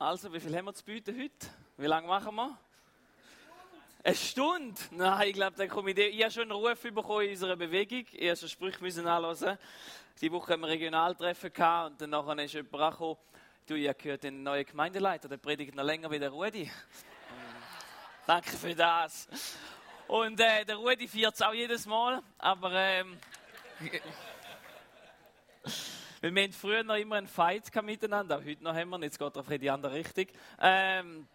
Also, wie viel haben wir zu bieten heute? Wie lange machen wir? Eine Stunde? Nein, ich glaube, dann komme ich. Ich habe schon einen Ruf bekommen in unserer Bewegung. Ich habe schon Sprüche müssen anhören. Die Woche haben wir Regionaltreffen gehabt und dann nachher ist jemand gekommen. Du, ich habe gehört, den neuen Gemeindeleiter, der predigt noch länger wie der Rudi. Danke für das. Und äh, der Rudi feiert es auch jedes Mal, aber ähm, weil wir haben früher noch immer einen Fight miteinander, heute noch haben wir, jetzt geht er in die andere Richtung. Ähm,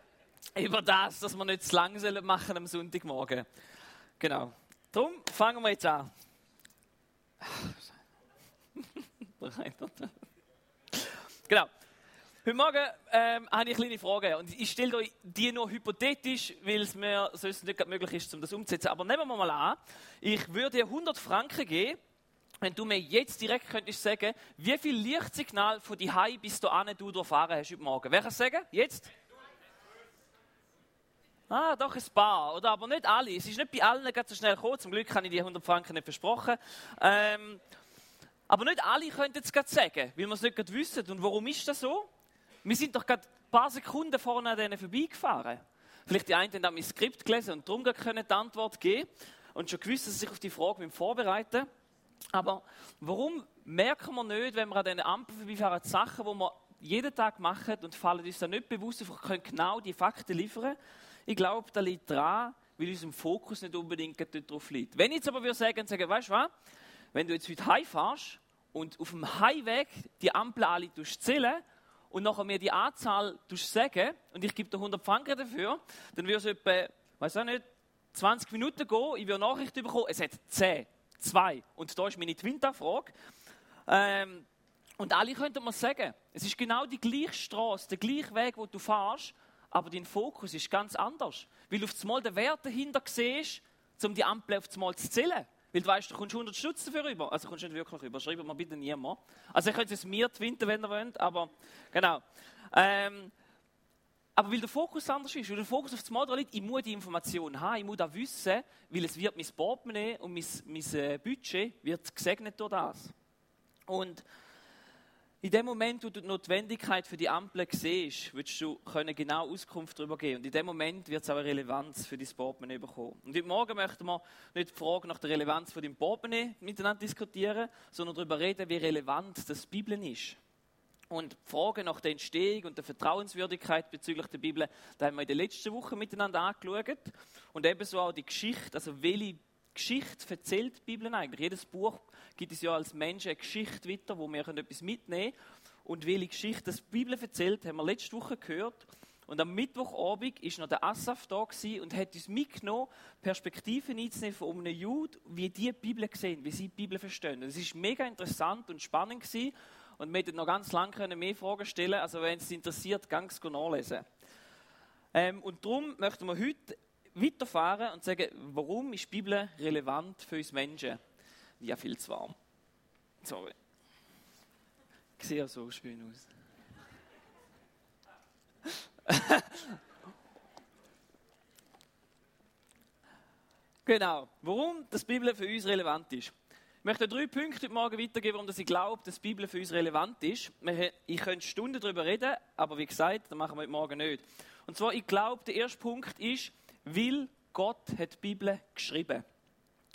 über das, dass wir nicht zu lang machen am Sonntagmorgen. Genau. Darum fangen wir jetzt an. genau. Heute Morgen ähm, habe ich eine kleine Frage und ich stelle euch die nur hypothetisch, weil es mir sonst nicht möglich ist, um das umzusetzen. Aber nehmen wir mal an, ich würde dir 100 Franken geben, wenn du mir jetzt direkt könntest sagen, wie viel Lichtsignal von die Hai bis an du durchfahren hast heute Morgen. Wer kann sagen? Jetzt? Ah, doch ein paar, oder? Aber nicht alle. Es ist nicht bei allen ganz so schnell gekommen. Zum Glück habe ich die 100 Franken nicht versprochen. Ähm, aber nicht alle können es gerade sagen, weil wir es nicht gerade wissen. Und warum ist das so? Wir sind doch gerade ein paar Sekunden vorne an denen vorbeigefahren. Vielleicht die einen haben mein Skript gelesen und darum können die Antwort geben und schon gewusst, dass sie sich auf die Frage vorbereiten Aber warum merken wir nicht, wenn wir an diesen Ampeln vorbeifahren, die Sachen, die wir jeden Tag machen und fallen uns dann nicht bewusst auf, können genau die Fakten liefern? Ich glaube, da liegt dran, weil unser Fokus nicht unbedingt darauf liegt. Wenn ich jetzt aber würde sagen, sagen weißt du was, wenn du jetzt heute heimfährst und auf dem Heimweg die Ampel alle zählen und nachher mir die Anzahl sagen und ich gebe dir 100 Franken dafür, dann würde es etwa, weiß auch nicht, 20 Minuten gehen, ich würde Nachricht bekommen, es hat 10, 2 und da ist meine Twinta-Frage. Ähm, und alle könnten mir sagen, es ist genau die gleiche Straße, der gleiche Weg, wo du fährst, aber dein Fokus ist ganz anders. Weil du auf einmal den Wert dahinter siehst, um die Ampel auf einmal zu zählen. Weil du weißt, du kommst 100 Stutz dafür rüber. Also kommst du nicht wirklich rüber. Schreibt mir bitte niemand. Also ihr könnt es mir twinten, wenn ihr wollt, aber genau. Ähm, aber weil der Fokus anders ist, weil der Fokus auf das Mal liegt, ich muss die Information haben, ich muss das wissen, weil es wird mein Portemonnaie und mein, mein äh, Budget wird gesegnet durch das. Und in dem Moment, wo du die Notwendigkeit für die Ampel siehst, willst du können genau Auskunft darüber geben. Und in dem Moment wird es auch eine Relevanz für dein Portemonnaie bekommen. Und heute Morgen möchten wir nicht die Frage nach der Relevanz von deinem Portemonnaie miteinander diskutieren, sondern darüber reden, wie relevant das Bibel ist. Und die Frage nach der Entstehung und der Vertrauenswürdigkeit bezüglich der Bibel, da haben wir in der letzten Woche miteinander angeschaut. Und ebenso auch die Geschichte, also welche Geschichte erzählt die Bibel eigentlich. Jedes Buch gibt es ja als Menschen eine Geschichte weiter, wo wir etwas mitnehmen können. Und welche Geschichte die Bibel erzählt, haben wir letzte Woche gehört. Und am Mittwochabend ist noch der Asaf da und hat uns mitgenommen, Perspektiven einzunehmen von einem Jude, wie die, die Bibel sehen, wie sie die Bibel verstehen. Das ist mega interessant und spannend gewesen. Und wir hätten noch ganz lange mehr Fragen stellen Also wenn es interessiert, ganz nachlesen. Ähm, und darum möchten wir heute weiterfahren und sagen, warum ist die Bibel relevant für uns Menschen? Ja, viel zu warm. Sorry. Ich sehe so schön aus. genau. Warum das Bibel für uns relevant ist. Ich möchte drei Punkte heute Morgen weitergeben, warum ich glaube, dass die Bibel für uns relevant ist. Ich könnte Stunden darüber reden, aber wie gesagt, das machen wir heute Morgen nicht. Und zwar, ich glaube, der erste Punkt ist, weil Gott hat die Bibel geschrieben.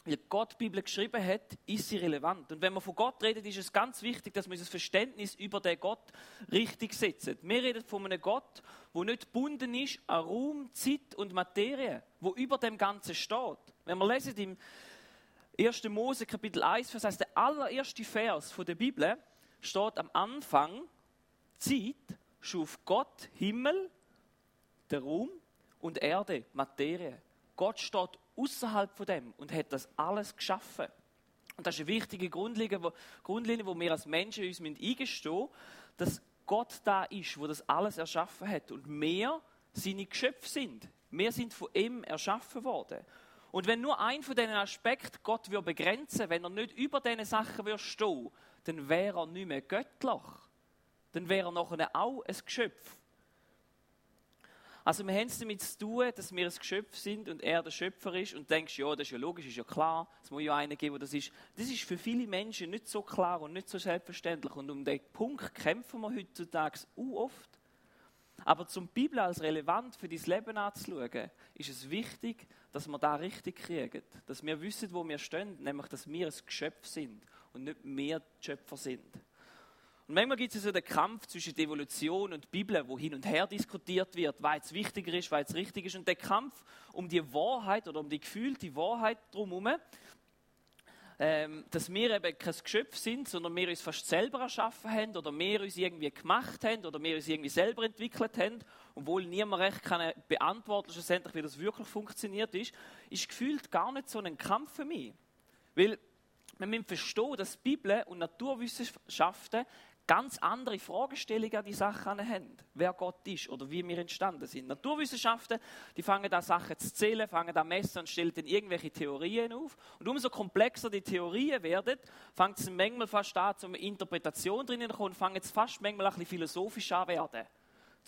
Weil Gott die Bibel geschrieben hat, ist sie relevant. Und wenn man von Gott redet, ist es ganz wichtig, dass wir das Verständnis über den Gott richtig setzen. Wir reden von einem Gott, der nicht gebunden ist an Raum, Zeit und Materie, wo über dem Ganzen steht. Wenn wir lesen im 1. Mose Kapitel 1, das heißt der allererste Vers der Bibel, steht am Anfang, Zeit schuf Gott Himmel, der Raum und Erde, Materie. Gott steht außerhalb von dem und hat das alles geschaffen. Und das ist eine wichtige Grundlinie, wo, Grundlinie, wo wir als Menschen uns eingestehen müssen, dass Gott da ist, wo das alles erschaffen hat und wir seine Geschöpfe sind. Wir sind von ihm erschaffen worden. Und wenn nur ein von diesen Aspekten Gott wir begrenzen, wenn er nicht über diese Sachen wir stehen, dann wäre er nicht mehr göttlich. Dann wäre er nachher auch ein Geschöpf. Also wir haben es damit zu tun, dass wir ein Geschöpf sind und er der Schöpfer ist und denkst, ja, das ist ja logisch, ist ja klar, es muss ja einen geben, der das ist. Das ist für viele Menschen nicht so klar und nicht so selbstverständlich und um den Punkt kämpfen wir heutzutage uh, oft. Aber zum Bibel als relevant für dein Leben anzuschauen, ist es wichtig, dass wir da richtig kriegen. Dass wir wissen, wo wir stehen, nämlich, dass wir ein Geschöpf sind und nicht mehr Schöpfer sind. Und manchmal gibt es so den Kampf zwischen Evolution und Bibel, wo hin und her diskutiert wird, was jetzt wichtiger ist, was jetzt richtig ist. Und der Kampf um die Wahrheit oder um die gefühlte Wahrheit drumherum, ähm, dass wir eben kein Geschöpf sind, sondern wir uns fast selber erschaffen haben oder wir uns irgendwie gemacht haben oder wir uns irgendwie selber entwickelt haben, obwohl niemand recht kann beantworten schlussendlich, wie das wirklich funktioniert ist, ist gefühlt gar nicht so ein Kampf für mich. Weil wir müssen verstehen, dass die Bibel und Naturwissenschaften ganz andere Fragestellungen an die Sachen haben. Wer Gott ist oder wie wir entstanden sind. Naturwissenschaften, die fangen da Sachen zu zählen, fangen da messen und stellen dann irgendwelche Theorien auf. Und umso komplexer die Theorien werden, fängt es manchmal fast an, zum Interpretation drinnen zu kommen, fangen es fast manchmal ein bisschen philosophisch an werden,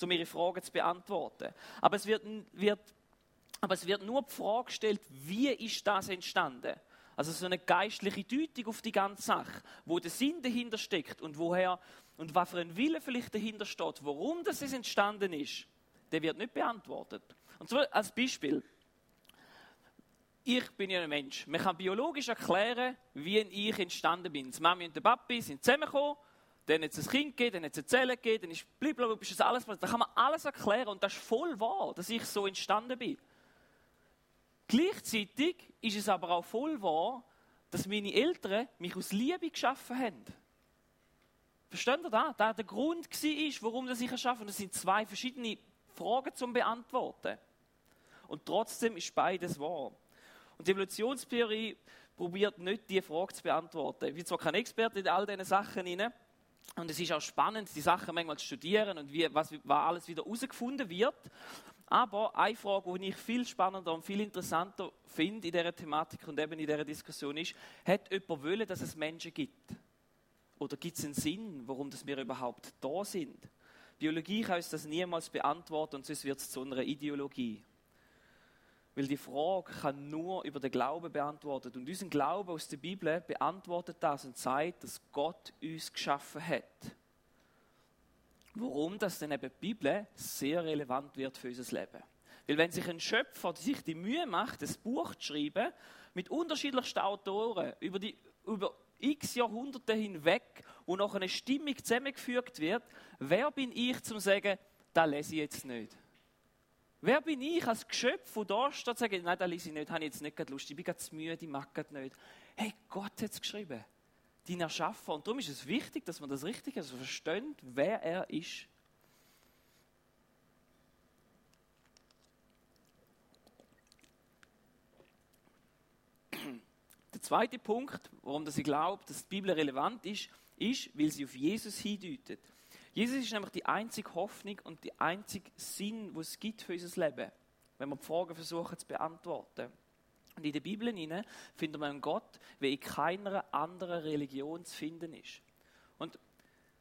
um ihre Fragen zu beantworten. Aber es wird, wird, aber es wird nur die Frage gestellt, wie ist das entstanden? Also so eine geistliche Deutung auf die ganze Sache, wo der Sinn dahinter steckt und woher und was für ein Wille vielleicht dahinter steht, warum das entstanden ist, der wird nicht beantwortet. Und zwar als Beispiel. Ich bin ja ein Mensch. Man kann biologisch erklären, wie ich entstanden bin. Die Mami und der Papi sind zusammengekommen, dann hat es ein Kind gegeben, dann hat es eine Zelle gegeben, dann ist blablabla, ist das alles, da kann man alles erklären und das ist voll wahr, dass ich so entstanden bin. Gleichzeitig ist es aber auch voll wahr, dass meine Eltern mich aus Liebe geschaffen haben. Versteht ihr das? Das der Grund war, warum das ich erschaffen Das sind zwei verschiedene Fragen zum Beantworten. Und trotzdem ist beides wahr. Und die Evolutionstheorie probiert nicht, diese Frage zu beantworten. Ich bin zwar kein Experte in all diesen Sachen rein, und es ist auch spannend, die Sachen manchmal zu studieren und wie, was, was alles wieder herausgefunden wird. Aber eine Frage, die ich viel spannender und viel interessanter finde in dieser Thematik und eben in dieser Diskussion ist, hat jemand wollen, dass es Menschen gibt? Oder gibt es einen Sinn, warum wir überhaupt da sind? Biologie kann uns das niemals beantworten und sonst wird es zu einer Ideologie. Weil die Frage kann nur über den Glauben beantwortet. Und unser Glaube aus der Bibel beantwortet das und sagt, dass Gott uns geschaffen hat. Warum das dann eben die Bibel sehr relevant wird für unser Leben. Weil wenn sich ein Schöpfer sich die Mühe macht, ein Buch zu schreiben, mit unterschiedlichsten Autoren, über, die, über x Jahrhunderte hinweg, wo noch eine Stimmung zusammengefügt wird, wer bin ich zum sagen, da lese ich jetzt nicht? Wer bin ich als Geschöpf, der da steht und sagt, nein, da lese ich nicht, habe ich jetzt nicht Lust, ich bin ganz müde, ich mag nicht. Hey, Gott hat es geschrieben dein Erschaffer. Und darum ist es wichtig, dass man das richtig also versteht, wer er ist. Der zweite Punkt, warum ich glaube, dass die Bibel relevant ist, ist, weil sie auf Jesus hindeutet. Jesus ist nämlich die einzige Hoffnung und die einzige Sinn, wo es gibt für unser Leben, wenn wir die Fragen versuchen zu beantworten. Und in der Bibel finden wir einen Gott, wie in keiner anderen Religion zu finden ist. Und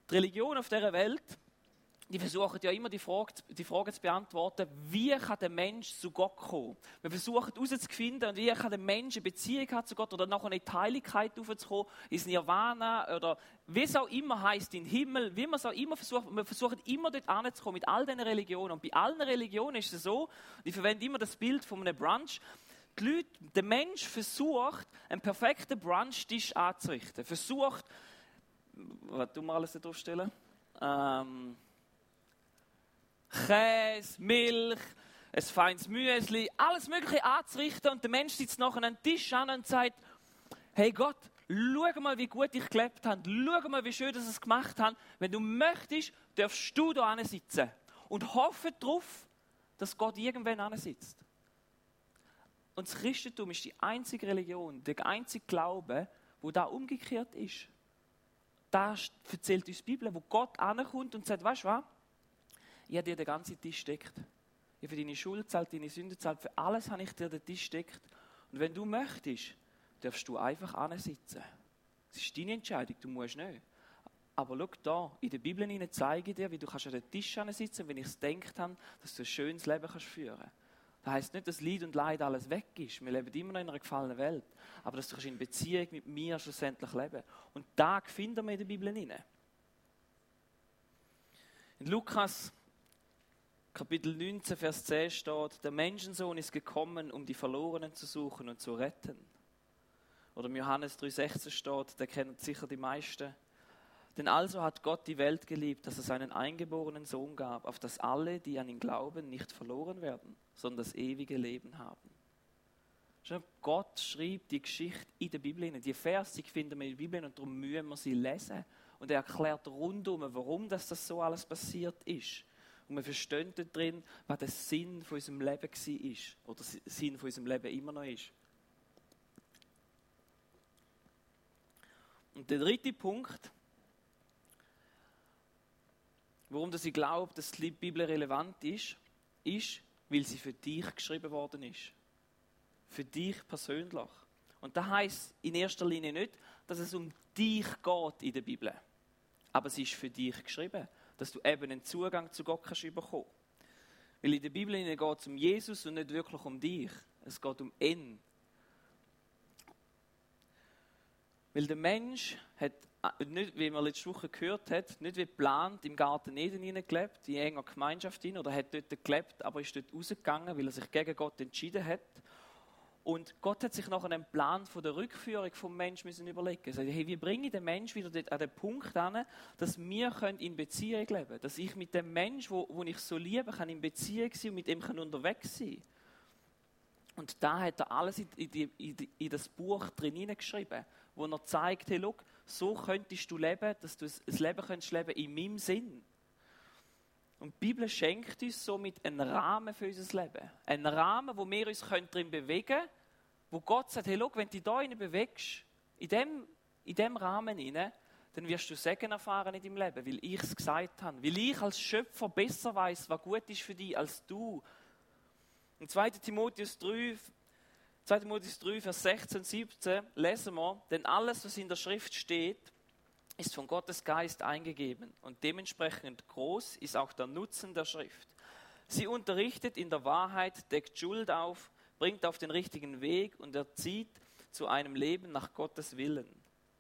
die Religion auf dieser Welt, die versuchen ja immer die Frage, die Frage zu beantworten, wie kann der Mensch zu Gott kommen? Wir versuchen herauszufinden, wie kann der Mensch eine Beziehung zu Gott oder nachher eine Heiligkeit aufzukommen, ins Nirvana oder wie es auch immer heißt, in den Himmel, wie man es auch immer versucht. Wir versuchen immer dort anzukommen mit all diesen Religionen. Und bei allen Religionen ist es so, ich verwende immer das Bild von einem Brunch, die Leute, der Mensch versucht, einen perfekten Brunchtisch anzurichten. Versucht, was tun wir alles da draufstellen? Ähm, Käse, Milch, ein feines Müsli, alles Mögliche anzurichten und der Mensch sitzt nachher an den Tisch an und sagt, hey Gott, schau mal, wie gut ich gelebt habe, schau mal, wie schön dass ich es gemacht habe. Wenn du möchtest, darfst du da sitzen und hoffe darauf, dass Gott irgendwann sitzt. Und das Christentum ist die einzige Religion, der einzige Glaube, wo da umgekehrt ist. Da erzählt uns die Bibel, wo Gott ankommt und sagt, weißt du was? Ich habe dir den ganzen Tisch steckt. Ich habe für deine Schuld zahlt, deine Sünde zahlt, für alles habe ich dir den Tisch steckt. Und wenn du möchtest, darfst du einfach ansitzen. Das ist deine Entscheidung, du musst nicht. Aber schau da, in der Bibel zeige ich dir, wie du an den Tisch sitzen wenn ich es gedacht habe, dass du ein schönes Leben führen kannst. Das heisst nicht, dass Leid und Leid alles weg ist. Wir leben immer noch in einer gefallenen Welt. Aber dass du in Beziehung mit mir schlussendlich leben Und da finden wir in der Bibel hinein. In Lukas Kapitel 19, Vers 10 steht, der Menschensohn ist gekommen, um die Verlorenen zu suchen und zu retten. Oder im Johannes 3,16 steht, der kennt sicher die meisten. Denn also hat Gott die Welt geliebt, dass er seinen eingeborenen Sohn gab, auf dass alle, die an ihn glauben, nicht verloren werden, sondern das ewige Leben haben. Gott schrieb die Geschichte in der Bibel. Die Verse finden wir in der Bibel und darum müssen wir sie lesen. Und er erklärt rundum, warum das, das so alles passiert ist. Und wir verstehen drin, was der Sinn von unserem Leben war. Oder der Sinn von unserem Leben immer noch ist. Und der dritte Punkt, warum ich glaube, dass die Bibel relevant ist, ist, weil sie für dich geschrieben worden ist. Für dich persönlich. Und das heißt in erster Linie nicht, dass es um dich geht in der Bibel. Aber sie ist für dich geschrieben, dass du eben einen Zugang zu Gott kannst bekommen. Weil in der Bibel geht es um Jesus und nicht wirklich um dich. Es geht um ihn. Weil der Mensch hat, nicht, wie man letzte Woche gehört hat, nicht wie geplant im Garten Eden gelebt, in enger Gemeinschaft hin, oder hat dort gelebt, aber ist dort rausgegangen, weil er sich gegen Gott entschieden hat. Und Gott hat sich noch einen Plan von der Rückführung vom Menschen müssen überlegen. Er sagt, hey, wie bringe ich den Menschen wieder dort an den Punkt an, dass wir in Beziehung leben können, dass ich mit dem Menschen, wo, wo ich so liebe, kann in Beziehung sein und mit ihm kann unterwegs sein. Und da hat er alles in, in, in, in das Buch drin geschrieben wo er zeigt, hey, look, so könntest du leben, dass du ein Leben könntest leben in meinem Sinn. Und die Bibel schenkt uns somit einen Rahmen für unser Leben. Einen Rahmen, wo wir uns drin bewegen können, wo Gott sagt, hey, look, wenn du da bewegst, in dem, in dem Rahmen hinein, dann wirst du Segen erfahren in deinem Leben, weil ich es gesagt habe. Weil ich als Schöpfer besser weiß, was gut ist für dich, als du. Im 2. Timotheus 3, 2. Timotheus 3, Vers 16, 17 lesen wir, denn alles, was in der Schrift steht, ist von Gottes Geist eingegeben und dementsprechend groß ist auch der Nutzen der Schrift. Sie unterrichtet in der Wahrheit, deckt Schuld auf, bringt auf den richtigen Weg und erzieht zu einem Leben nach Gottes Willen.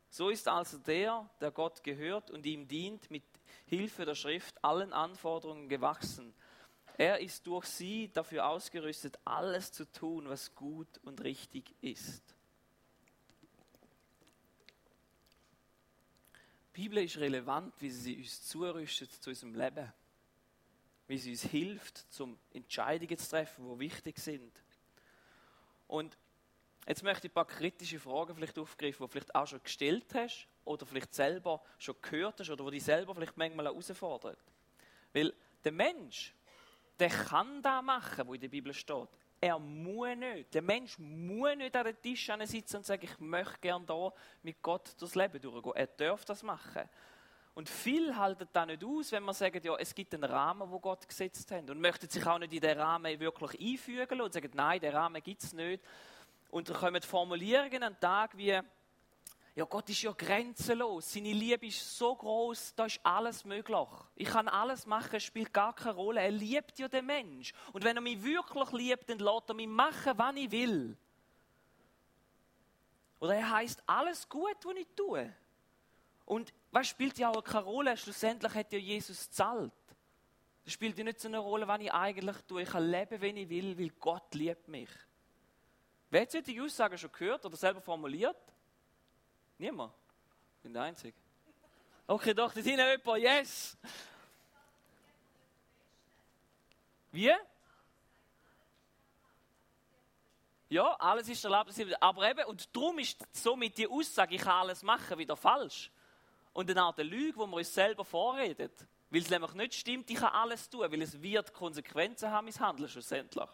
So ist also der, der Gott gehört und ihm dient, mit Hilfe der Schrift allen Anforderungen gewachsen, er ist durch sie dafür ausgerüstet, alles zu tun, was gut und richtig ist. Die Bibel ist relevant, wie sie uns zurüstet zu unserem Leben. Wie sie uns hilft, zum Entscheidungen zu treffen, die wichtig sind. Und jetzt möchte ich ein paar kritische Fragen vielleicht aufgreifen, die du vielleicht auch schon gestellt hast oder vielleicht selber schon gehört hast oder die dich selber vielleicht manchmal herausfordern. Weil der Mensch, der kann da machen, wo in der Bibel steht. Er muss nicht. Der Mensch muss nicht an den Tisch sitzen und sagen, ich möchte gerne da mit Gott durchs Leben durchgehen. Er darf das machen. Und viel halten da nicht aus, wenn man sagt, ja, es gibt einen Rahmen, wo Gott gesetzt hat. Und möchten sich auch nicht in den Rahmen wirklich einfügen und sagen, nein, den Rahmen gibt es nicht. Und da kommen Formulierungen an den Tag wie, ja, Gott ist ja grenzenlos. Seine Liebe ist so groß, da ist alles möglich. Ich kann alles machen, spielt gar keine Rolle. Er liebt ja den Mensch. Und wenn er mich wirklich liebt, dann lässt er mich machen, was ich will. Oder er heißt alles gut, was ich tue. Und was spielt ja auch keine Rolle? Schlussendlich hat ja Jesus gezahlt. Es spielt ja nicht so eine Rolle, was ich eigentlich tue. Ich kann leben, wenn ich will, weil Gott liebt mich. Wer hat solche Aussagen schon gehört oder selber formuliert? Niemand? Ich bin der Einzige. Okay, doch, da sind jemand. Yes! Wie? Ja, alles ist erlaubt. Aber eben, und darum ist somit die Aussage, ich kann alles machen, wieder falsch. Und eine Art Lüge, wo man uns selber vorredet. Weil es nämlich nicht stimmt, ich kann alles tun, weil es wird Konsequenzen haben, mein Handeln schlussendlich.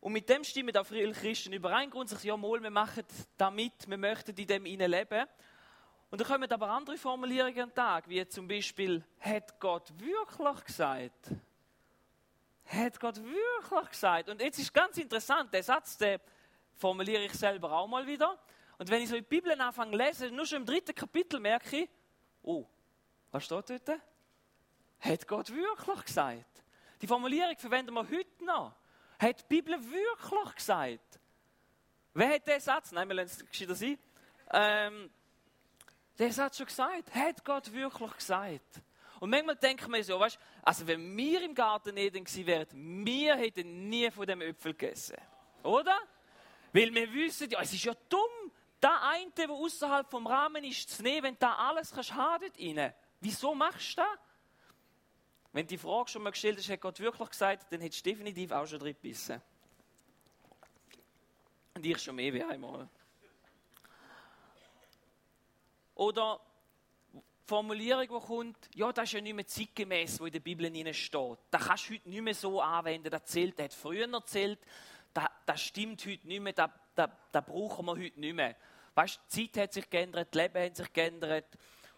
Und mit dem stimmen auch viele Christen überein, grundsätzlich, ja, mal, wir machen damit, wir möchten in dem leben. Und dann kommen aber andere Formulierungen an den Tag, wie zum Beispiel, hat Gott wirklich gesagt? Hat Gott wirklich gesagt? Und jetzt ist ganz interessant, der Satz, den formuliere ich selber auch mal wieder. Und wenn ich so die Bibel anfange zu lesen, nur schon im dritten Kapitel merke ich, oh, was steht dort? Hat Gott wirklich gesagt? Die Formulierung verwenden wir heute noch. Hat die Bibel wirklich gesagt? Wer hat den Satz? Nein, wir lassen es gescheiter sein. Ähm, der hat schon gesagt. Hat Gott wirklich gesagt? Und manchmal denkt man so, weißt, also wenn wir im Garten Eden gewesen wären, wir hätten nie von dem Äpfel gegessen. Oder? Weil wir wissen, ja, es ist ja dumm, da eine, der außerhalb vom Rahmen ist, zu nehmen, wenn du da alles kannst dort rein. Wieso machst du das? Wenn die Frage schon mal gestellt ist, hat Gott wirklich gesagt, dann hättest du definitiv auch schon drin gebissen. Und ich schon mehr wie einmal. Oder Formulierung, die kommt, ja, das ist ja nicht mehr zeitgemäß, was in der Bibel steht. Das kannst du heute nicht mehr so anwenden. Das zählt, das hat früher erzählt, das, das stimmt heute nicht mehr, das, das, das brauchen wir heute nicht mehr. Weißt du, die Zeit hat sich geändert, das Leben hat sich geändert.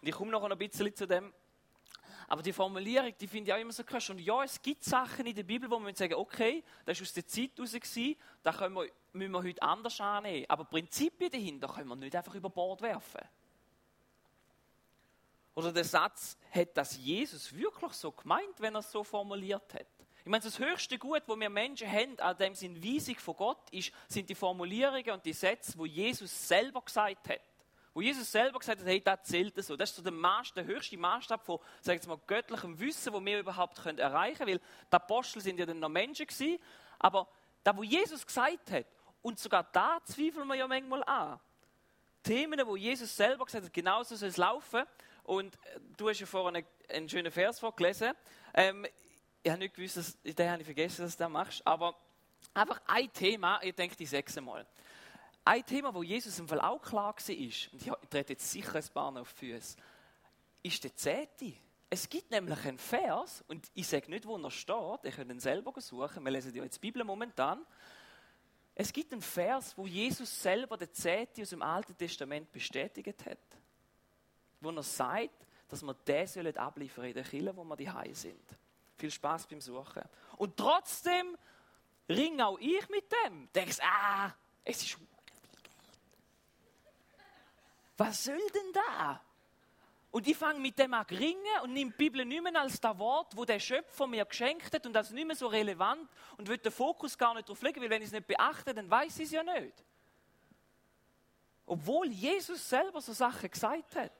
Und ich komme noch ein bisschen zu dem. Aber die Formulierung, die finde ich auch immer so krass. Und ja, es gibt Sachen in der Bibel, wo man sagen, okay, das war aus der Zeit raus, das können wir, müssen wir heute anders annehmen. Aber Prinzipien dahinter können wir nicht einfach über Bord werfen. Oder der Satz, hat das Jesus wirklich so gemeint, wenn er es so formuliert hat? Ich meine, das höchste Gut, wo wir Menschen haben, an dem sind Weisung von Gott, ist, sind die Formulierungen und die Sätze, wo Jesus selber gesagt hat. Wo Jesus selber gesagt hat, hey, das zählt so. Das ist so der, Maß, der höchste Maßstab von, sagen wir mal, göttlichem Wissen, wo wir überhaupt können erreichen können. Weil die Apostel sind ja dann noch Menschen gewesen. Aber da, wo Jesus gesagt hat, und sogar da zweifeln wir ja manchmal an. Themen, wo Jesus selber gesagt hat, genauso soll es laufen. Und äh, du hast ja vorhin einen, schönen Vers vorgelesen. Ähm, ich habe nicht gewusst, dass, den habe ich vergessen, dass du das machst. Aber einfach ein Thema, ich denke die sechs Mal. Ein Thema, wo Jesus im Fall auch klar war, und ich trete jetzt sicher ein paar auf die Füße, ist der Zehnte. Es gibt nämlich einen Vers, und ich sage nicht, wo er steht, ihr könnt ihn selber suchen, wir lesen ja jetzt die Bibel momentan. Es gibt einen Vers, wo Jesus selber den Zehnte aus dem Alten Testament bestätigt hat wo er sagt, dass wir den abliefern in der Kirche, wo wir die sind. Viel Spaß beim Suchen. Und trotzdem ring auch ich mit dem. Denkst, ah, es ist. Was soll denn da? Und ich fange mit dem an ringen und nehme die Bibel nicht mehr als das Wort, wo der Schöpfer mir geschenkt hat und das nicht mehr so relevant und will den Fokus gar nicht drauf legen, weil wenn ich es nicht beachte, dann weiß ich es ja nicht. Obwohl Jesus selber so Sachen gesagt hat.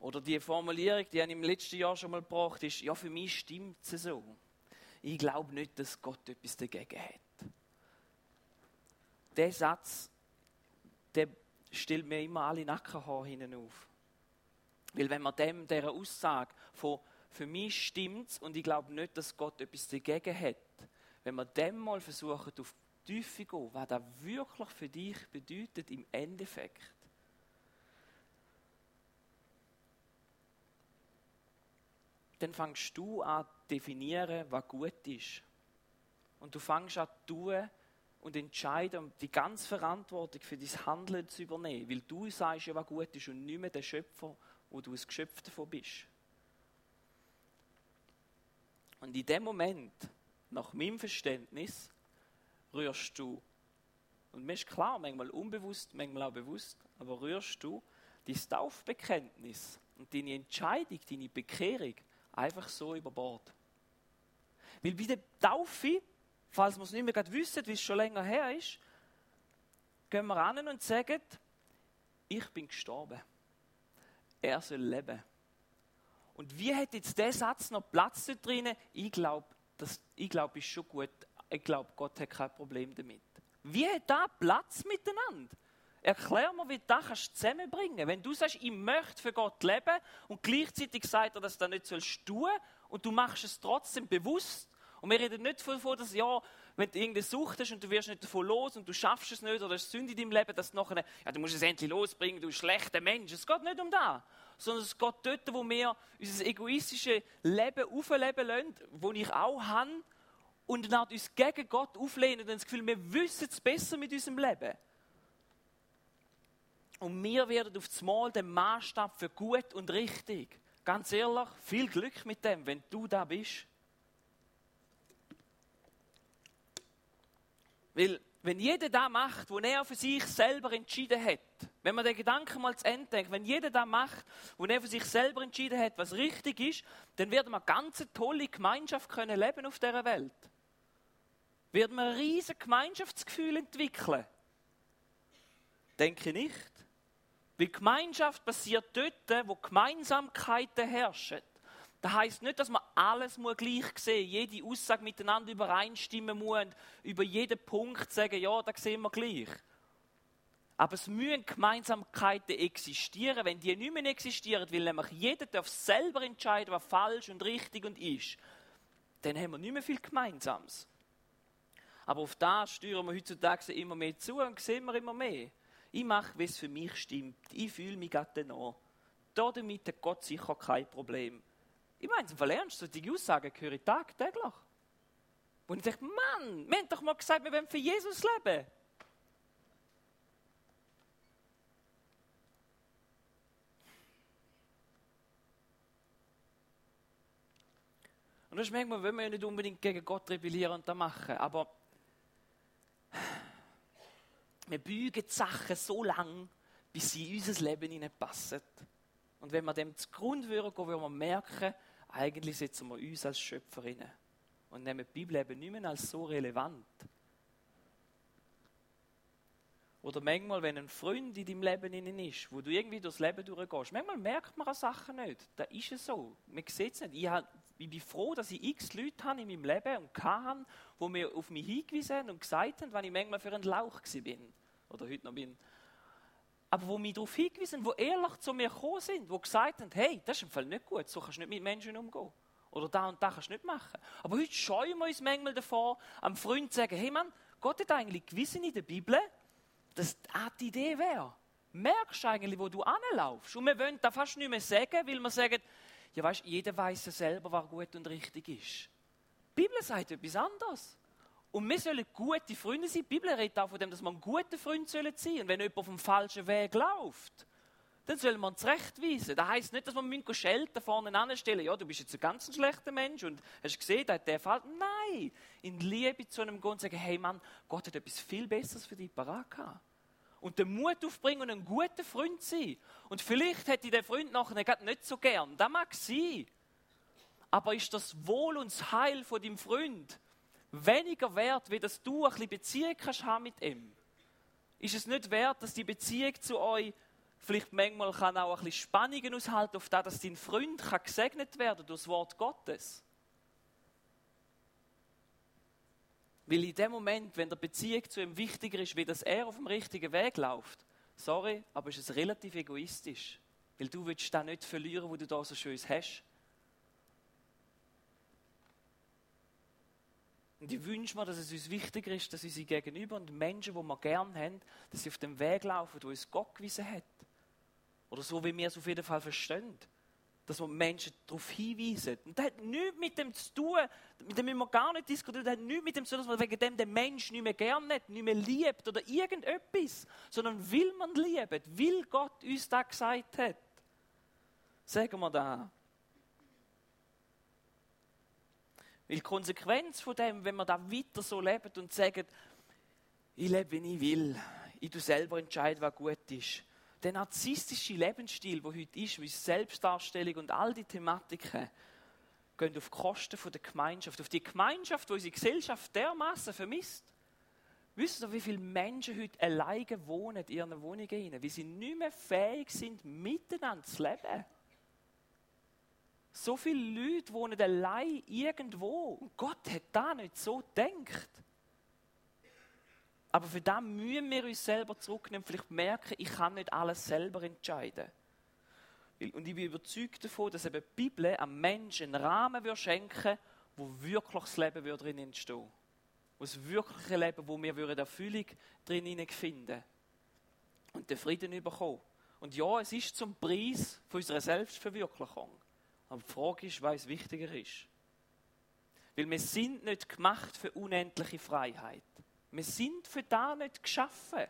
Oder die Formulierung, die ich im letzten Jahr schon mal gebracht ist, ja, für mich stimmt es so. Ich glaube nicht, dass Gott etwas dagegen hat. Der Satz, der stellt mir immer alle Nackenhaare hinten auf. Weil wenn man dem, dieser Aussage von für mich stimmt es und ich glaube nicht, dass Gott etwas dagegen hat, wenn man dem mal versucht, auf die Tiefe zu gehen, was das wirklich für dich bedeutet im Endeffekt, dann fängst du an zu definieren, was gut ist. Und du fängst an zu tun und entscheiden, die ganze Verantwortung für dein Handeln zu übernehmen. Weil du sagst ja, was gut ist und nicht mehr der Schöpfer, wo du ein Geschöpf davon bist. Und in dem Moment, nach meinem Verständnis, rührst du, und mir ist klar, manchmal unbewusst, manchmal auch bewusst, aber rührst du dein Taufbekenntnis und deine Entscheidung, deine Bekehrung einfach so über Bord. Weil bei der Taufe, falls wir es nicht mehr gerade wissen, wie es schon länger her ist, gehen wir ran und sagen, ich bin gestorben. Er soll leben. Und wie hat jetzt der Satz noch Platz da drinnen? Ich glaube, ich glaube, ist schon gut. Ich glaube, Gott hat kein Problem damit. Wie hat da Platz miteinander? Erklär mir, wie du das zusammenbringen kannst. Wenn du sagst, ich möchte für Gott leben und gleichzeitig sagt er, dass du das nicht sollst tun und du machst es trotzdem bewusst. Und wir reden nicht davon, dass ja, wenn du irgendeine Sucht hast und du wirst nicht davon los und du schaffst es nicht oder es Sünde in deinem Leben, dass du nachher, ja, du musst es endlich losbringen, du schlechter Mensch. Es geht nicht um das. Sondern es geht dort, wo wir unser egoistisches Leben aufleben lassen, wo ich auch habe, und dann uns gegen Gott auflehnen und das Gefühl, wir wissen es besser mit unserem Leben. Und wir werden auf das Mal den Maßstab für gut und richtig. Ganz ehrlich, viel Glück mit dem, wenn du da bist. Weil, wenn jeder da macht, wo er für sich selber entschieden hat, wenn man den Gedanken mal zu Ende denkt, wenn jeder da macht, wo er für sich selber entschieden hat, was richtig ist, dann werden wir eine ganz tolle Gemeinschaft können leben auf dieser Welt. Werden wir ein riesiges Gemeinschaftsgefühl entwickeln? Denke nicht. Weil Gemeinschaft passiert dort, wo Gemeinsamkeiten herrschen. Das heißt nicht, dass man alles muss gleich sehen jede Aussage miteinander übereinstimmen muss und über jeden Punkt sagen, ja, da sehen wir gleich. Aber es müssen Gemeinsamkeiten existieren. Wenn die nicht mehr existieren, weil nämlich jeder darf selber entscheiden, was falsch und richtig und ist, dann haben wir nicht mehr viel Gemeinsames. Aber auf das steuern wir heutzutage immer mehr zu und sehen wir immer mehr. Ich mache, wie es für mich stimmt. Ich fühle mich gerade noch. Damit hat Gott sicher kein Problem. Ich meine, im Fall ernst, solche Aussagen höre ich tagtäglich. Wo ich denke, Mann, wir haben doch mal gesagt, wir wollen für Jesus leben. Und das ist manchmal, wenn wir ja nicht unbedingt gegen Gott rebellieren und das machen, aber wir bügen die Sachen so lang, bis sie in unser Leben hineinpassen. Und wenn wir dem zu Grund würden gehen, würden wir merken, eigentlich setzen wir uns als Schöpferinnen und nehmen die Bibel eben nicht mehr als so relevant. Oder manchmal, wenn ein Freund in deinem Leben ist, wo du irgendwie durchs Leben durchgehst, manchmal merkt man an Sachen nicht. Da ist es so. Man sieht es nicht. Ich, habe, ich bin froh, dass ich x Leute habe in meinem Leben und kann, die mir auf mich hingewiesen haben und gesagt haben, wenn ich manchmal für einen Lauch bin. Oder heute noch bin. Aber wo mich darauf hingewiesen haben, die ehrlich zu mir gekommen sind, die gesagt haben, hey, das ist im Fall nicht gut, so kannst du nicht mit Menschen umgehen. Oder da und da kannst du nicht machen. Aber heute scheuen wir uns manchmal davor, am Freund zu sagen, hey Mann, Gott hat eigentlich gewissen in der Bibel, dass das die Idee wäre. Merkst du eigentlich, wo du anlaufst? Und wir wollen das fast nicht mehr sagen, weil wir sagen, ja weißt, jeder weiß ja selber, was gut und richtig ist. Die Bibel sagt etwas anderes. Und wir sollen gute Freunde sein. Die Bibel redet auch von dem, dass wir ein guter Freund sein sollen. Und wenn jemand auf dem falschen Weg läuft, dann soll man zurechtweisen. Das heisst nicht, dass man Schelten vorne anstellen ja, du bist jetzt ein ganz schlechter Mensch und hast gesehen, da hat der Fall. Nein, in Liebe zu einem Gott sagen, hey Mann, Gott hat etwas viel Besseres für dich parat. Und den Mut aufbringen und ein guter Freund sein. Und vielleicht hätte den Freund nachher nicht so gern. Das mag sein. Aber ist das Wohl und das Heil von deinem Freund weniger wert, wie dass du ein bisschen Beziehung kannst haben mit ihm? Ist es nicht wert, dass die Beziehung zu euch vielleicht manchmal kann auch ein bisschen Spannungen aushalten auf das, dass dein Freund kann gesegnet werden durch das Wort Gottes. Weil in dem Moment, wenn der Beziehung zu ihm wichtiger ist, wie dass er auf dem richtigen Weg läuft, sorry, aber ist es relativ egoistisch. Weil du willst da nicht verlieren, wo du da so schön hast. Und ich wünsche mir, dass es uns wichtiger ist, dass unsere Gegenüber und Menschen, die wir gerne haben, dass sie auf dem Weg laufen, wo uns Gott gewiesen hat. Oder so, wie wir es auf jeden Fall verstehen. Dass wir Menschen darauf hinweisen. Und das hat nichts mit dem zu tun, mit dem müssen wir gar nicht diskutieren, das hat nichts mit dem zu tun, dass man wegen dem den Menschen nicht mehr gern hat, nicht mehr liebt oder irgendetwas, sondern will man lieben, will Gott uns das gesagt hat. Sagen wir da. Weil die Konsequenz von dem, wenn man da weiter so lebt und sagt, ich lebe, wie ich will, ich tu selber entscheide, was gut ist, der narzisstische Lebensstil, der heute ist, wie Selbstdarstellung und all die Thematiken, gehen auf Kosten der Gemeinschaft, auf die Gemeinschaft, die unsere Gesellschaft dermaßen vermisst. Wisst ihr, wie viele Menschen heute alleine wohnen in ihren Wohnungen, wie sie nicht mehr fähig sind, miteinander zu leben? So viele Leute wohnen allein irgendwo und Gott hat da nicht so gedacht. Aber für das müssen wir uns selber zurücknehmen, vielleicht merken, ich kann nicht alles selber entscheiden. Und ich bin überzeugt davon, dass eben die Bibel einem Menschen einen Rahmen schenken wo wirklich das Leben drin entstehen würde. Wo das wirkliche Leben, wo wir Erfüllung drin finden Und den Frieden bekommen. Und ja, es ist zum Preis von unserer Selbstverwirklichung. Aber die Frage ist, was wichtiger ist. Weil wir sind nicht gemacht für unendliche Freiheit. Wir sind für da nicht geschaffen.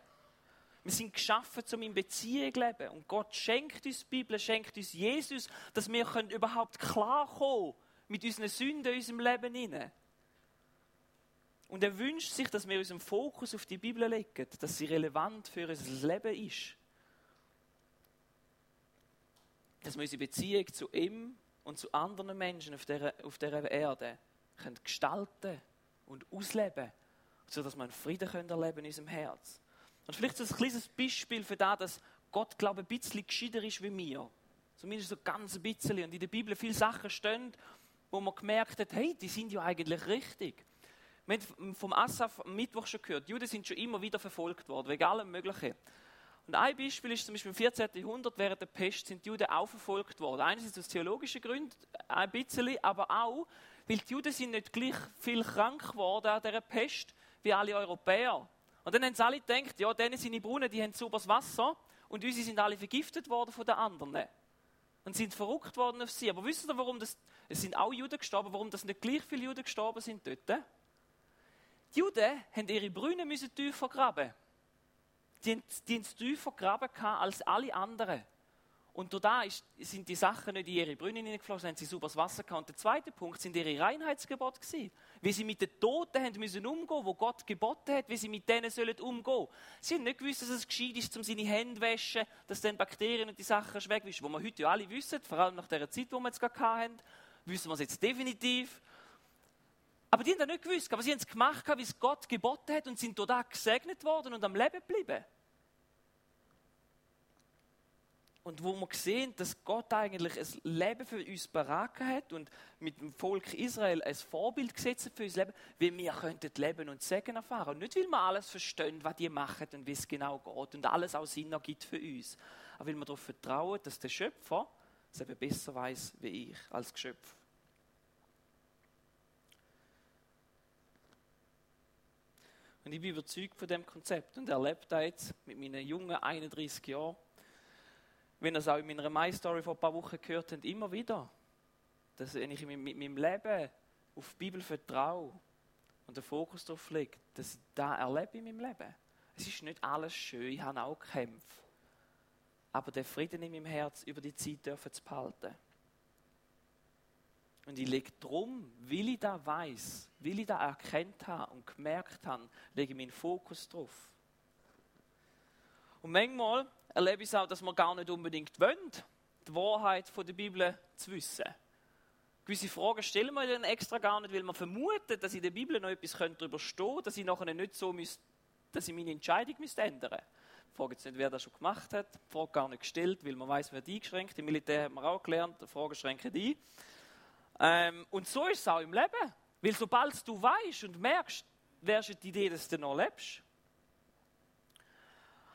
Wir sind geschaffen, um in Beziehung zu leben. Und Gott schenkt uns die Bibel, schenkt uns Jesus, dass wir überhaupt klarkommen mit unseren Sünden in unserem Leben. Und er wünscht sich, dass wir unseren Fokus auf die Bibel legen, dass sie relevant für unser Leben ist. Dass wir unsere Beziehung zu ihm und zu anderen Menschen auf dieser, auf dieser Erde können gestalten und ausleben sodass wir einen Frieden können erleben in unserem Herz. Und vielleicht so ein kleines Beispiel für das, dass Gott, glaube ich, ein bisschen gescheiter ist wie mir. Zumindest so ganz ein bisschen. Und in der Bibel viele Sachen stehen, wo man gemerkt hat, hey, die sind ja eigentlich richtig. Wir haben vom Asaf am Mittwoch schon gehört, Juden sind schon immer wieder verfolgt worden, wegen allem Möglichen. Und ein Beispiel ist zum Beispiel im 14. Jahrhundert während der Pest sind die Juden auch verfolgt worden. Einerseits aus theologischen Gründen, ein bisschen, aber auch, weil die Juden sind nicht gleich viel krank geworden an dieser Pest wie alle Europäer. Und dann haben sie alle gedacht, ja, denen sind die Brunnen, die haben sauberes Wasser und unsere sind alle vergiftet worden von den anderen. Und sind verrückt worden auf sie. Aber wisst ihr, warum das, es sind auch Juden gestorben, warum das nicht gleich viele Juden gestorben sind dort? Die Juden haben ihre Brunnen müssen tiefer graben. Die die haben tiefer graben als alle anderen. Und da sind die Sachen nicht in ihre Brunnen hineingeflossen, haben sie sauberes Wasser gehabt. Und der zweite Punkt sind ihre Reinheitsgebote gewesen. Wie sie mit den Toten haben müssen umgehen, wo Gott geboten hat, wie sie mit denen sollen umgehen. Sie haben nicht gewusst, dass es gescheit ist, um seine Hände zu waschen, dass dann Bakterien und die Sachen wegwischen. Wo wir heute ja alle wissen, vor allem nach der Zeit, wo wir jetzt gerade hatten, wissen wir es jetzt definitiv. Aber die haben das nicht gewusst, aber sie haben es gemacht, wie es Gott geboten hat und sind dort gesegnet worden und am Leben geblieben. Und wo wir sehen, dass Gott eigentlich ein Leben für uns beraten hat und mit dem Volk Israel ein Vorbild gesetzt für unser Leben, wie wir könnten leben und Segen erfahren. Nicht, weil wir alles verstehen, was die machen und wie es genau geht und alles auch Sinn ergibt für uns, aber weil wir darauf vertrauen, dass der Schöpfer es eben besser weiß wie ich als Geschöpf. Und ich bin überzeugt von dem Konzept und erlebe das jetzt mit meinen jungen 31 Jahren wenn ihr es auch in meiner My Story vor ein paar Wochen gehört habt, immer wieder, dass wenn ich mit meinem Leben auf die Bibel vertraue und den Fokus darauf lege, dass ich das erlebe in meinem Leben. Es ist nicht alles schön, ich habe auch Kämpfe. Aber der Frieden in meinem Herz über die Zeit dürfen zu behalten. Und ich lege drum, weil ich da weiß, weil ich da erkannt habe und gemerkt habe, lege ich meinen Fokus drauf. Und manchmal erlebe ich es auch, dass wir gar nicht unbedingt wollen, die Wahrheit der Bibel zu wissen. Gewisse Fragen stellen wir dann extra gar nicht, weil wir vermuten, dass in der Bibel noch etwas darüber stehen könnte, dass ich nachher nicht so müsste, dass ich meine Entscheidung ändern müsste. Ich frage jetzt nicht, wer das schon gemacht hat. Die Frage gar nicht gestellt, weil man weiß, wer die eingeschränkt. Im Militär hat man auch gelernt, Fragen schränken die. Ähm, und so ist es auch im Leben. Weil sobald du weißt und merkst, wärst die Idee, dass du noch lebst,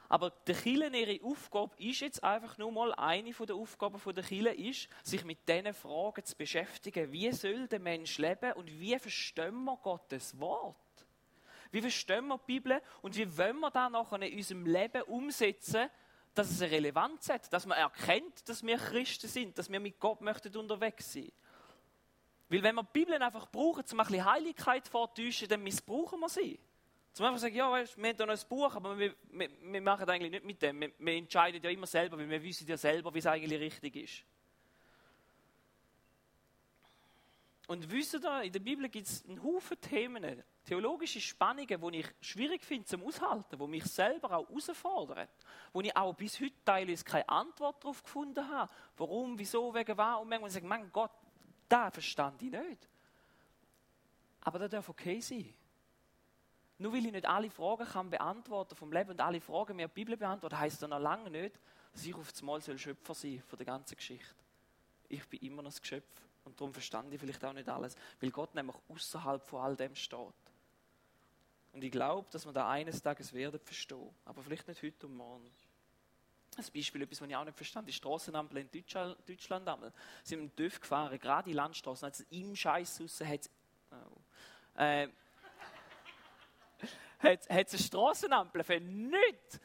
aber der Kirche, ihre Aufgabe ist jetzt einfach nur mal, eine der Aufgaben der Kirche ist, sich mit diesen Fragen zu beschäftigen. Wie soll der Mensch leben und wie verstehen wir Gottes Wort? Wie verstehen wir die Bibel und wie wollen wir das nachher in unserem Leben umsetzen, dass es eine Relevanz hat, dass man erkennt, dass wir Christen sind, dass wir mit Gott möchten unterwegs sein. Weil wenn wir die Bibel einfach brauchen, um ein bisschen Heiligkeit vortäuschen, dann missbrauchen wir sie. Zum einfach sagen, ja, weißt, wir haben da noch ein Buch, aber wir, wir, wir machen eigentlich nicht mit dem. Wir, wir, entscheiden ja immer selber, weil wir wissen ja selber, wie es eigentlich richtig ist. Und wisst ihr, in der Bibel gibt es einen Haufen Themen, theologische Spannungen, die ich schwierig finde zum Aushalten, die mich selber auch herausfordern, wo ich auch bis heute teilweise keine Antwort darauf gefunden habe. Warum, wieso, wegen was. Und manchmal sage ich, mein Gott, da verstand ich nicht. Aber das darf okay sein. Nur weil ich nicht alle Fragen kann beantworten vom Leben und alle Fragen mir die Bibel beantworten, heißt das noch lange nicht, dass ich auf das Mal Schöpfer sein von der ganzen Geschichte. Ich bin immer noch das Geschöpf und darum verstand ich vielleicht auch nicht alles, weil Gott nämlich außerhalb von all dem steht. Und ich glaube, dass wir da eines Tages werden verstehen, aber vielleicht nicht heute und morgen. Ein Beispiel, etwas, was ich auch nicht verstand, die Straßenampel in Deutschland, Deutschland einmal. Sie sind im TÜV gefahren, gerade die Landstraßen, es im Scheiß raus, hat es, oh, äh, hat, es eine Strassenampel für nichts.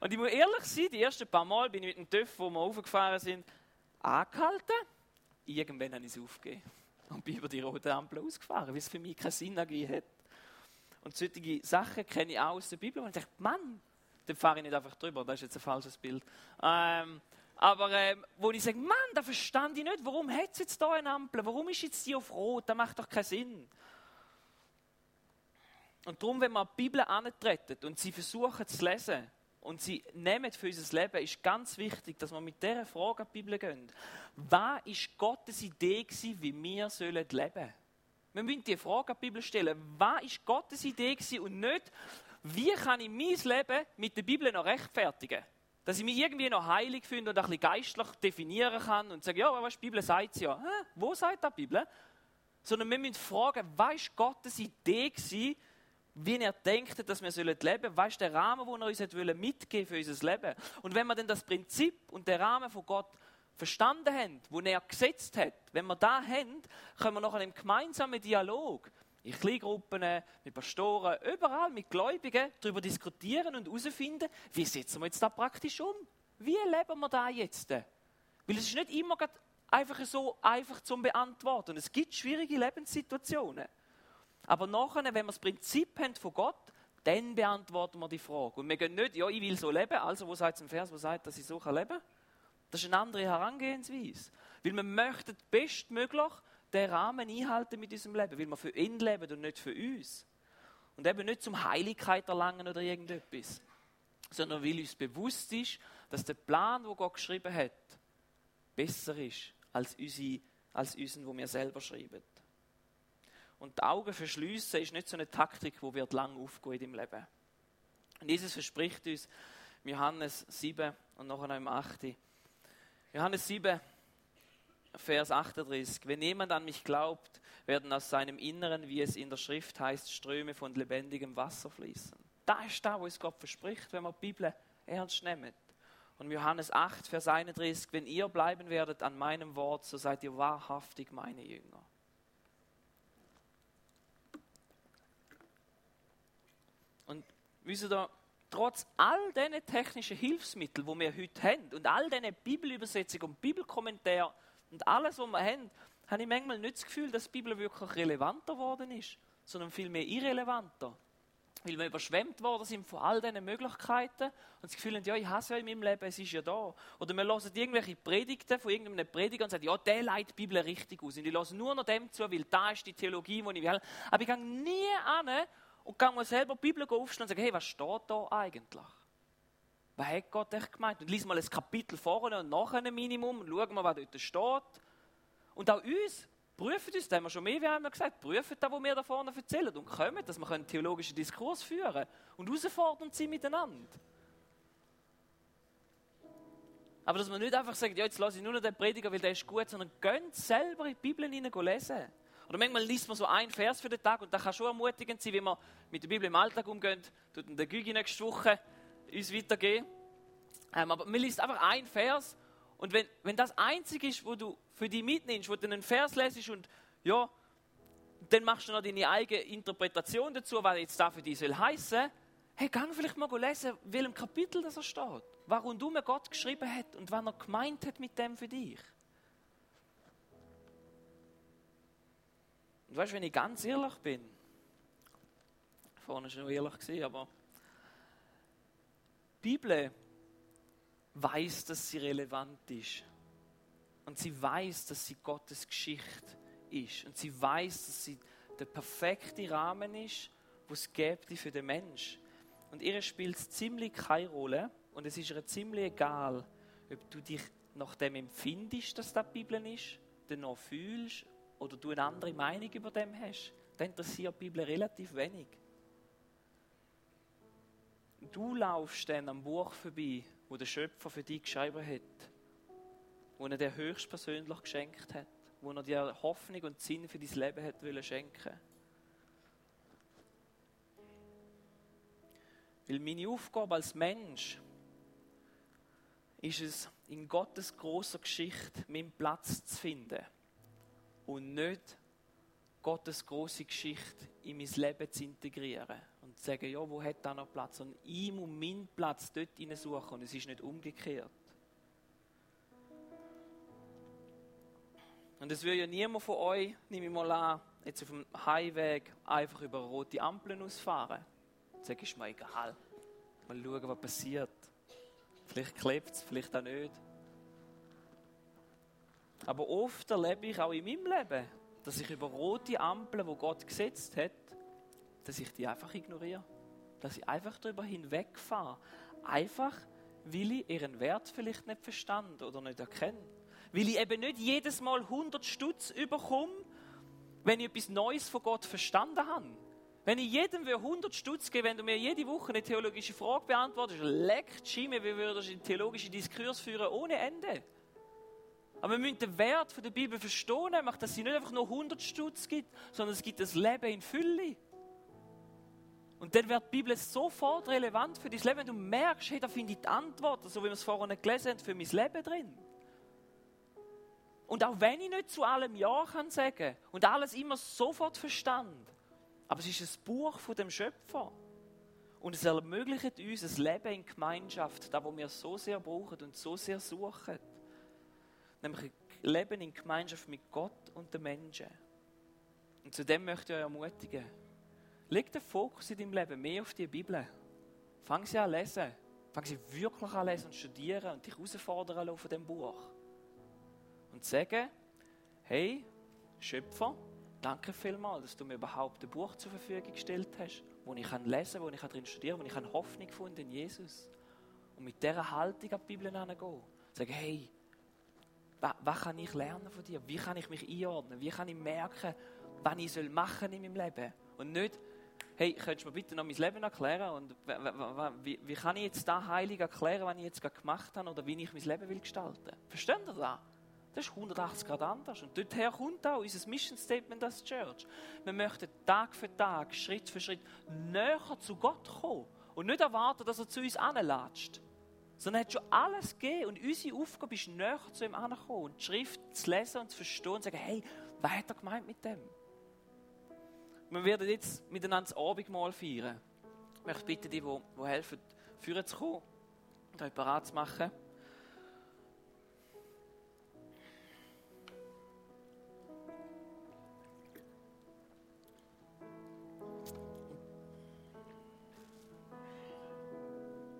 Und ich muss ehrlich sein, die ersten paar Mal bin ich mit dem TÜV, wo wir aufgefahren sind, angehalten. Irgendwann habe ich es aufgegeben und bin über die rote Ampel ausgefahren, weil es für mich keinen Sinn ergeben hat. Und solche Sachen kenne ich auch aus der Bibel. Und ich dachte, Mann, dann fahre ich nicht einfach drüber, das ist jetzt ein falsches Bild. Ähm, aber ähm, wo ich sage, Mann, da verstand ich nicht, warum hat es jetzt hier eine Ampel? Warum ist jetzt die auf Rot? Das macht doch keinen Sinn. Und darum, wenn man die Bibel antreten und sie versuchen zu lesen und sie nehmen für unser Leben, ist ganz wichtig, dass wir mit dieser Frage an die Bibel gehen. Was war Gottes Idee, wie wir leben sollen Wir müssen die Frage an die Bibel stellen. Was war Gottes Idee und nicht, wie kann ich mein Leben mit der Bibel noch rechtfertigen? dass ich mich irgendwie noch heilig finde und ein bisschen geistlich definieren kann und sage, ja, was die Bibel sagt ja. Hä? Wo sagt die Bibel? Sondern wir müssen fragen, was war Gottes Idee gewesen, wie er denkt, dass wir leben sollen. Was ist der Rahmen, den er uns mitgeben für unser Leben? Und wenn wir dann das Prinzip und den Rahmen von Gott verstanden haben, wo er gesetzt hat, wenn wir da haben, können wir noch einen gemeinsamen Dialog in Kleingruppen, mit Pastoren, überall mit Gläubigen darüber diskutieren und herausfinden, wie setzen wir jetzt da praktisch um? Wie leben wir da jetzt? Weil es ist nicht immer einfach so einfach zum Beantworten. Es gibt schwierige Lebenssituationen. Aber nachher, wenn wir das Prinzip haben von Gott, dann beantworten wir die Frage. Und wir gehen nicht, ja, ich will so leben, also wo sagt es im Vers, wo sagt, dass ich so leben kann? Das ist eine andere Herangehensweise. Weil wir möchten bestmöglich den Rahmen einhalten mit unserem Leben, weil wir für ihn leben und nicht für uns. Und eben nicht zum Heiligkeit erlangen oder irgendetwas, sondern weil uns bewusst ist, dass der Plan, wo Gott geschrieben hat, besser ist als, unsere, als unseren, wo wir selber schreiben. Und die Augen verschliessen ist nicht so eine Taktik, die wird lang aufgehen in deinem Leben. Und Jesus verspricht uns, Johannes 7 und nachher im 8. Johannes 7, Vers 38. Wenn jemand an mich glaubt, werden aus seinem Inneren, wie es in der Schrift heißt, Ströme von lebendigem Wasser fließen. Da ist da, wo es Gott verspricht, wenn wir die Bibel ernst nehmen. Und Johannes 8, Vers 31, wenn ihr bleiben werdet an meinem Wort, so seid ihr wahrhaftig meine Jünger. Und wisst ihr, trotz all diesen technischen Hilfsmitteln, die wir heute haben, und all diesen Bibelübersetzungen und Bibelkommentaren, und alles, was wir haben, habe ich manchmal nicht das Gefühl, dass die Bibel wirklich relevanter geworden ist, sondern vielmehr irrelevanter. Weil wir überschwemmt worden sind von all diesen Möglichkeiten und das Gefühl haben, ja, ich hasse ja in meinem Leben, es ist ja da. Oder wir hören irgendwelche Predigten von irgendeinem Prediger und sagen, ja, der leitet die Bibel richtig aus. Und ich höre nur noch dem zu, weil da ist die Theologie, die ich will. Aber ich gehe nie an und gehe mir selber die Bibel aufstellen und sage, hey, was steht da eigentlich? Was hat Gott echt gemeint? Und lies mal ein Kapitel vorne und nachher ein Minimum und schauen mal, was dort steht. Und auch uns, prüfen uns, das haben wir schon mehr wie einmal gesagt, prüfen das, was wir da vorne erzählen und kommen, dass wir einen theologischen Diskurs führen und herausfordernd sind miteinander. Aber dass man nicht einfach sagt, ja, jetzt lasse ich nur noch den Prediger, weil der ist gut, sondern gönnt selber in die Bibel lesen. Oder manchmal liest man so einen Vers für den Tag und das kann schon ermutigend sein, wie man mit der Bibel im Alltag umgeht. Tut der Gügi nächste Woche uns weitergehen. Ähm, aber man liest einfach ein Vers und wenn, wenn das einzige ist, wo du für dich mitnimmst, wo du einen Vers lesest und ja, dann machst du noch deine eigene Interpretation dazu, was jetzt da für dich soll heißen. Hey, gang vielleicht mal lesen, welchem Kapitel das er steht. Warum du mir Gott geschrieben hat und was er gemeint hat mit dem für dich. Und weißt du, wenn ich ganz ehrlich bin, vorne schon ehrlich gesehen, aber die Bibel weiß, dass sie relevant ist. Und sie weiß, dass sie Gottes Geschichte ist. Und sie weiß, dass sie der perfekte Rahmen ist, wo es für den Mensch. Und ihr spielt ziemlich keine Rolle und es ist ihr ziemlich egal, ob du dich nach dem empfindest, dass das die Bibel ist, dann noch fühlst oder du eine andere Meinung über dem hast. Dann interessiert die Bibel relativ wenig du laufst dann am Buch vorbei, wo der Schöpfer für dich geschrieben hat, wo er dir höchstpersönlich geschenkt hat, wo er dir Hoffnung und Sinn für dein Leben hat wollen schenken. Weil meine Aufgabe als Mensch ist es, in Gottes großer Geschichte meinen Platz zu finden und nicht Gottes große Geschichte in mein Leben zu integrieren und zu sagen, ja, wo hat da noch Platz? Und ihm und meinen Platz dort suchen und es ist nicht umgekehrt. Und es will ja niemand von euch, nehme ich mal an, jetzt auf dem Highway einfach über rote Ampeln ausfahren. Sag ist mir egal. Mal schauen, was passiert. Vielleicht klebt es, vielleicht auch nicht. Aber oft erlebe ich auch in meinem Leben, dass ich über rote Ampeln, wo Gott gesetzt hat, dass ich die einfach ignoriere. Dass ich einfach darüber hinwegfahre. Einfach, weil ich ihren Wert vielleicht nicht verstand oder nicht erkenne. Weil ich eben nicht jedes Mal 100 Stutz überkomme, wenn ich etwas Neues von Gott verstanden habe. Wenn ich jedem 100 Stutz gebe, wenn du mir jede Woche eine theologische Frage beantwortest, leckt Schime, wie würdest du einen theologischen Diskurs führen ohne Ende. Aber wir müssen den Wert der Bibel verstehen, nämlich, dass sie nicht einfach nur 100 Stutz gibt, sondern es gibt das Leben in Fülle. Und dann wird die Bibel sofort relevant für dein Leben, wenn du merkst, hey, da finde ich die Antwort, so wie wir es vorhin gelesen haben, für mein Leben drin. Und auch wenn ich nicht zu allem Ja kann sagen und alles immer sofort verstand, aber es ist ein Buch von dem Schöpfer. Und es ermöglicht uns ein Leben in Gemeinschaft, da wo wir so sehr brauchen und so sehr suchen. Nämlich Leben in Gemeinschaft mit Gott und den Menschen. Und zu dem möchte ich euch ermutigen. Leg den Fokus in deinem Leben mehr auf die Bibel. Fang sie an lesen. Fang sie wirklich an lesen und studieren und dich herausfordern von dem Buch. Und sagen, hey, Schöpfer, danke vielmals, dass du mir überhaupt ein Buch zur Verfügung gestellt hast, wo ich kann lesen, wo ich drin studieren kann, wo ich Hoffnung gefunden in Jesus. Und mit dieser Haltung an die Bibel herangehen. Sagen, hey, was, kann ich lernen von dir? Wie kann ich mich einordnen? Wie kann ich merken, was ich machen in meinem Leben? Und nicht, hey, könntest du mir bitte noch mein Leben erklären? Und wie, wie kann ich jetzt da heilig erklären, was ich jetzt gerade gemacht habe oder wie ich mein Leben will gestalten? Versteht ihr das? Das ist 180 Grad anders. Und dorthin kommt auch unser Mission Statement als Church. Wir möchten Tag für Tag, Schritt für Schritt näher zu Gott kommen. Und nicht erwarten, dass er zu uns anlatscht. Sondern er hat schon alles gegeben. Und unsere Aufgabe ist, näher zu ihm anzukommen. Und die Schrift zu lesen und zu verstehen und zu sagen, hey, was hat er gemeint mit dem? Wir werden jetzt miteinander das Abendmahl feiern. Ich möchte bitten, die, die, die helfen, führen zu kommen und euch bereit zu machen.